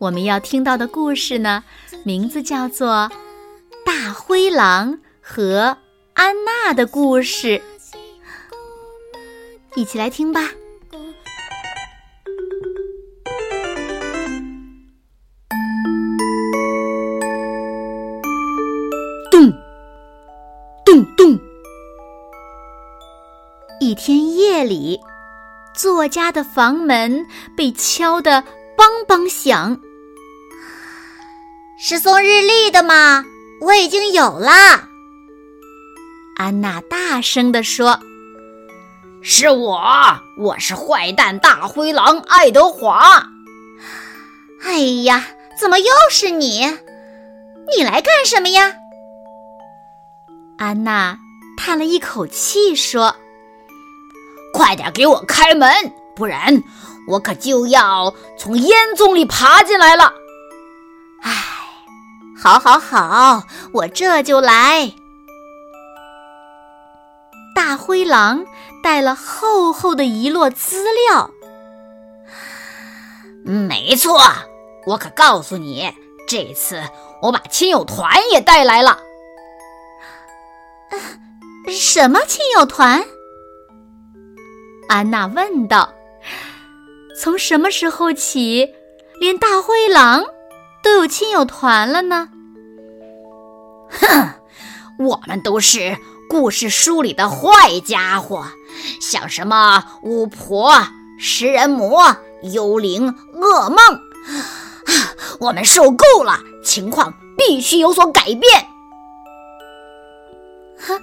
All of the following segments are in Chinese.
我们要听到的故事呢，名字叫做《大灰狼和安娜的故事》，一起来听吧。咚，咚咚。一天夜里，作家的房门被敲得梆梆响。是送日历的吗？我已经有了。安娜大声地说：“是我，我是坏蛋大灰狼爱德华。”哎呀，怎么又是你？你来干什么呀？安娜叹了一口气说：“快点给我开门，不然我可就要从烟囱里爬进来了。”唉，好，好，好，我这就来。大灰狼带了厚厚的一摞资料。没错，我可告诉你，这次我把亲友团也带来了。什么亲友团？安娜问道。从什么时候起，连大灰狼都有亲友团了呢？哼，我们都是故事书里的坏家伙，像什么巫婆、食人魔、幽灵、噩梦。我们受够了，情况必须有所改变。哈。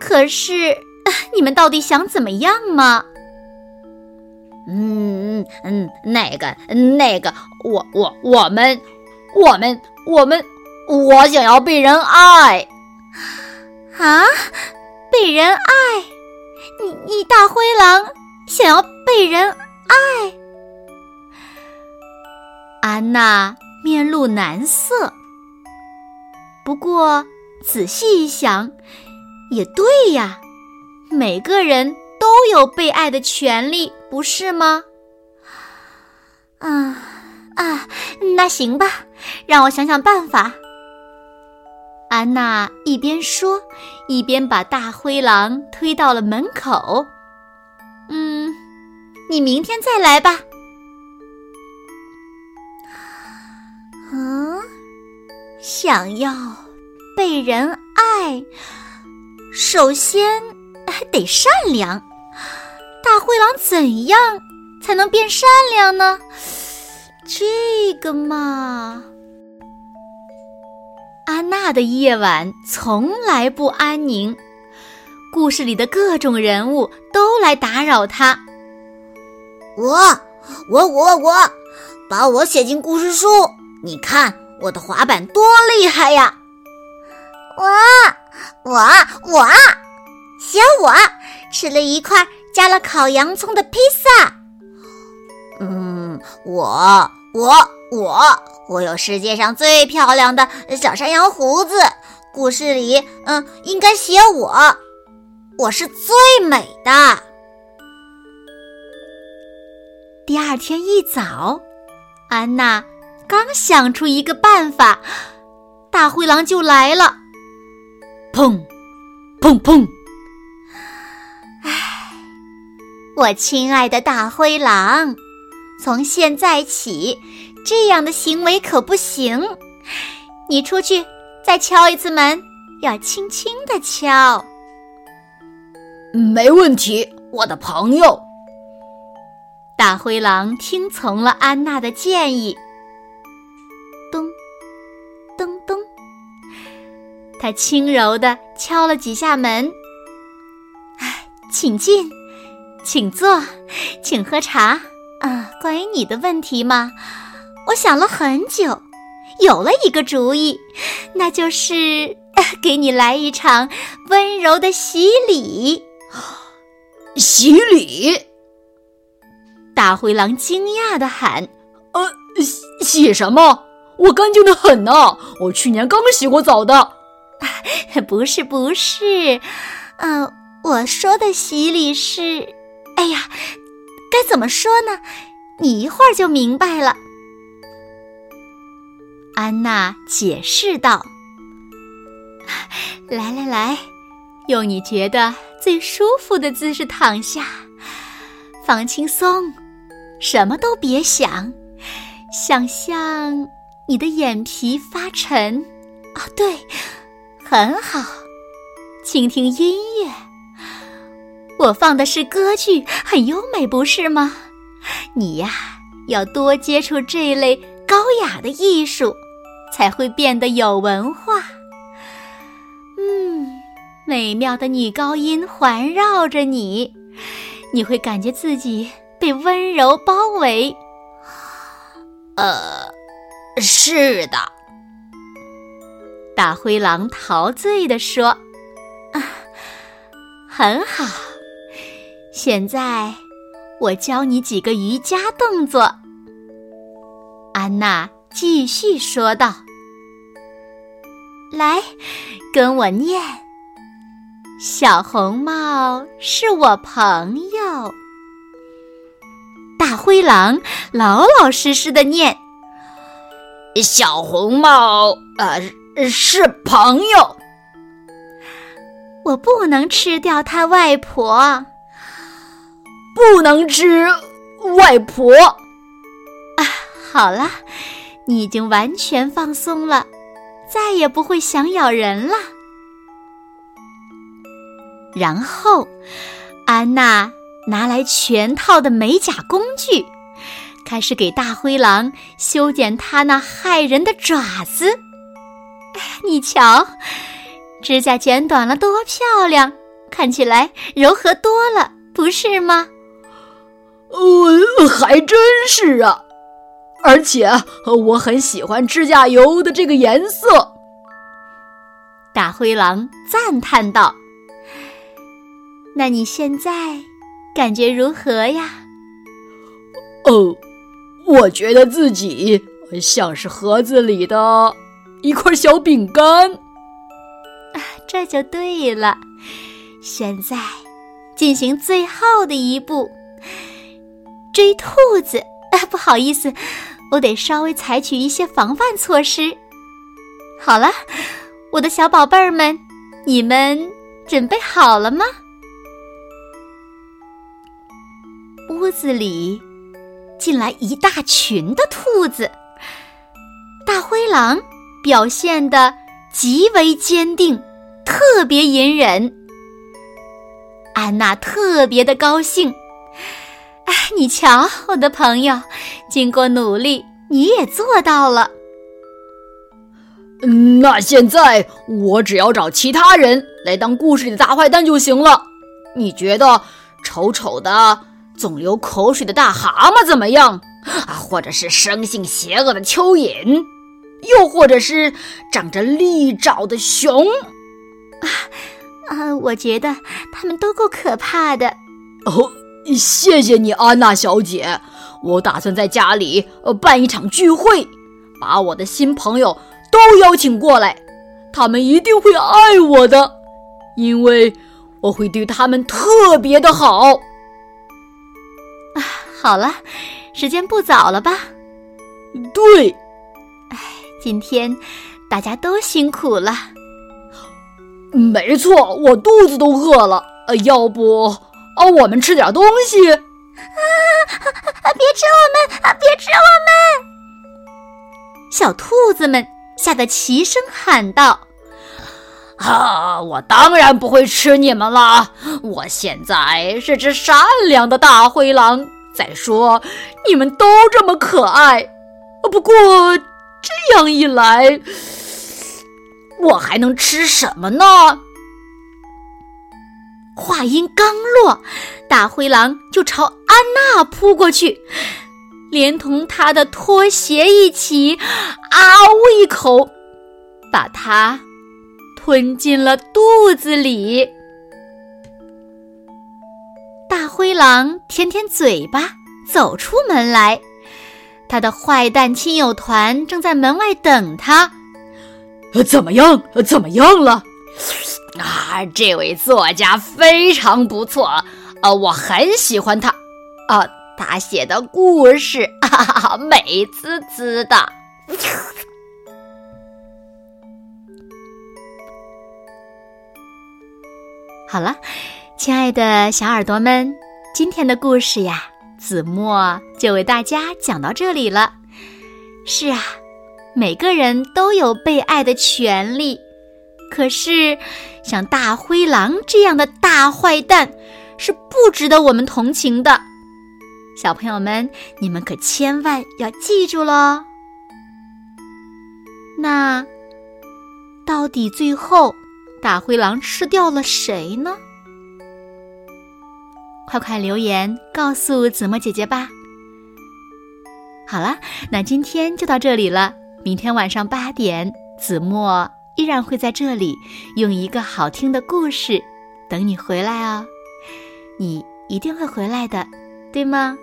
可是，你们到底想怎么样吗？嗯嗯，那个那个，我我我们我们我们，我想要被人爱啊！被人爱？你你大灰狼想要被人爱？安娜面露难色。不过仔细一想。也对呀，每个人都有被爱的权利，不是吗？啊啊，那行吧，让我想想办法。安娜一边说，一边把大灰狼推到了门口。嗯，你明天再来吧。嗯，想要被人爱。首先得善良，大灰狼怎样才能变善良呢？这个嘛，安娜的夜晚从来不安宁，故事里的各种人物都来打扰她。我，我，我，我，把我写进故事书，你看我的滑板多厉害呀！我。我我，写我吃了一块加了烤洋葱的披萨。嗯，我我我我有世界上最漂亮的小山羊胡子。故事里，嗯，应该写我，我是最美的。第二天一早，安娜刚想出一个办法，大灰狼就来了。砰，砰砰！我亲爱的大灰狼，从现在起，这样的行为可不行。你出去再敲一次门，要轻轻的敲。没问题，我的朋友。大灰狼听从了安娜的建议。咚，咚咚他轻柔地敲了几下门，“请进，请坐，请喝茶。”啊，关于你的问题嘛，我想了很久，有了一个主意，那就是给你来一场温柔的洗礼。洗礼！大灰狼惊讶的喊：“呃，洗洗什么？我干净的很呢，我去年刚洗过澡的。”不是，不是，嗯，我说的洗礼是……哎呀，该怎么说呢？你一会儿就明白了。安娜解释道：“来来来，用你觉得最舒服的姿势躺下，放轻松，什么都别想，想象你的眼皮发沉。啊，对，很好，倾听音乐。我放的是歌剧，很优美，不是吗？你呀，要多接触这类高雅的艺术。”才会变得有文化。嗯，美妙的女高音环绕着你，你会感觉自己被温柔包围。呃，是的。大灰狼陶醉地说：“啊，很好。现在我教你几个瑜伽动作。”安娜。继续说道：“来，跟我念。小红帽是我朋友。大灰狼老老实实的念。小红帽，呃，是朋友。我不能吃掉他外婆，不能吃外婆。啊，好了。”你已经完全放松了，再也不会想咬人了。然后，安娜拿来全套的美甲工具，开始给大灰狼修剪它那害人的爪子。你瞧，指甲剪短了多漂亮，看起来柔和多了，不是吗？呃，还真是啊。而且我很喜欢指甲油的这个颜色。大灰狼赞叹道：“那你现在感觉如何呀？”哦，我觉得自己像是盒子里的一块小饼干。啊，这就对了。现在进行最后的一步，追兔子。啊，不好意思。我得稍微采取一些防范措施。好了，我的小宝贝儿们，你们准备好了吗？屋子里进来一大群的兔子，大灰狼表现的极为坚定，特别隐忍。安娜特别的高兴。哎，你瞧，我的朋友，经过努力，你也做到了。那现在我只要找其他人来当故事里的大坏蛋就行了。你觉得丑丑的、总流口水的大蛤蟆怎么样？啊，或者是生性邪恶的蚯蚓，又或者是长着利爪的熊？啊啊，我觉得他们都够可怕的。哦。谢谢你，安娜小姐。我打算在家里呃办一场聚会，把我的新朋友都邀请过来，他们一定会爱我的，因为我会对他们特别的好。啊，好了，时间不早了吧？对。哎，今天大家都辛苦了。没错，我肚子都饿了。呃，要不？哦，我们吃点东西。啊！别吃我们！啊！别吃我们！小兔子们吓得齐声喊道：“啊！我当然不会吃你们了！我现在是只善良的大灰狼。再说，你们都这么可爱。不过这样一来，我还能吃什么呢？”话音刚落，大灰狼就朝安娜扑过去，连同他的拖鞋一起，啊呜一口，把它吞进了肚子里。大灰狼舔舔嘴巴，走出门来。他的坏蛋亲友团正在门外等他。怎么样？呃怎么样了？啊，这位作家非常不错，呃，我很喜欢他。啊，他写的故事啊，美滋滋的。好了，亲爱的小耳朵们，今天的故事呀。子墨就为大家讲到这里了。是啊，每个人都有被爱的权利，可是像大灰狼这样的大坏蛋是不值得我们同情的。小朋友们，你们可千万要记住喽。那到底最后大灰狼吃掉了谁呢？快快留言告诉子墨姐姐吧！好了，那今天就到这里了。明天晚上八点，子墨依然会在这里用一个好听的故事等你回来哦。你一定会回来的，对吗？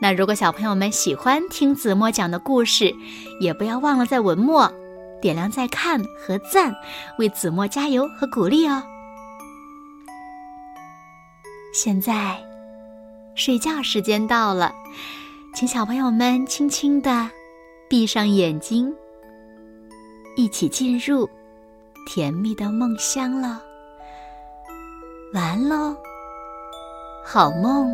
那如果小朋友们喜欢听子墨讲的故事，也不要忘了在文末点亮再看和赞，为子墨加油和鼓励哦。现在，睡觉时间到了，请小朋友们轻轻的闭上眼睛，一起进入甜蜜的梦乡了。完喽，好梦。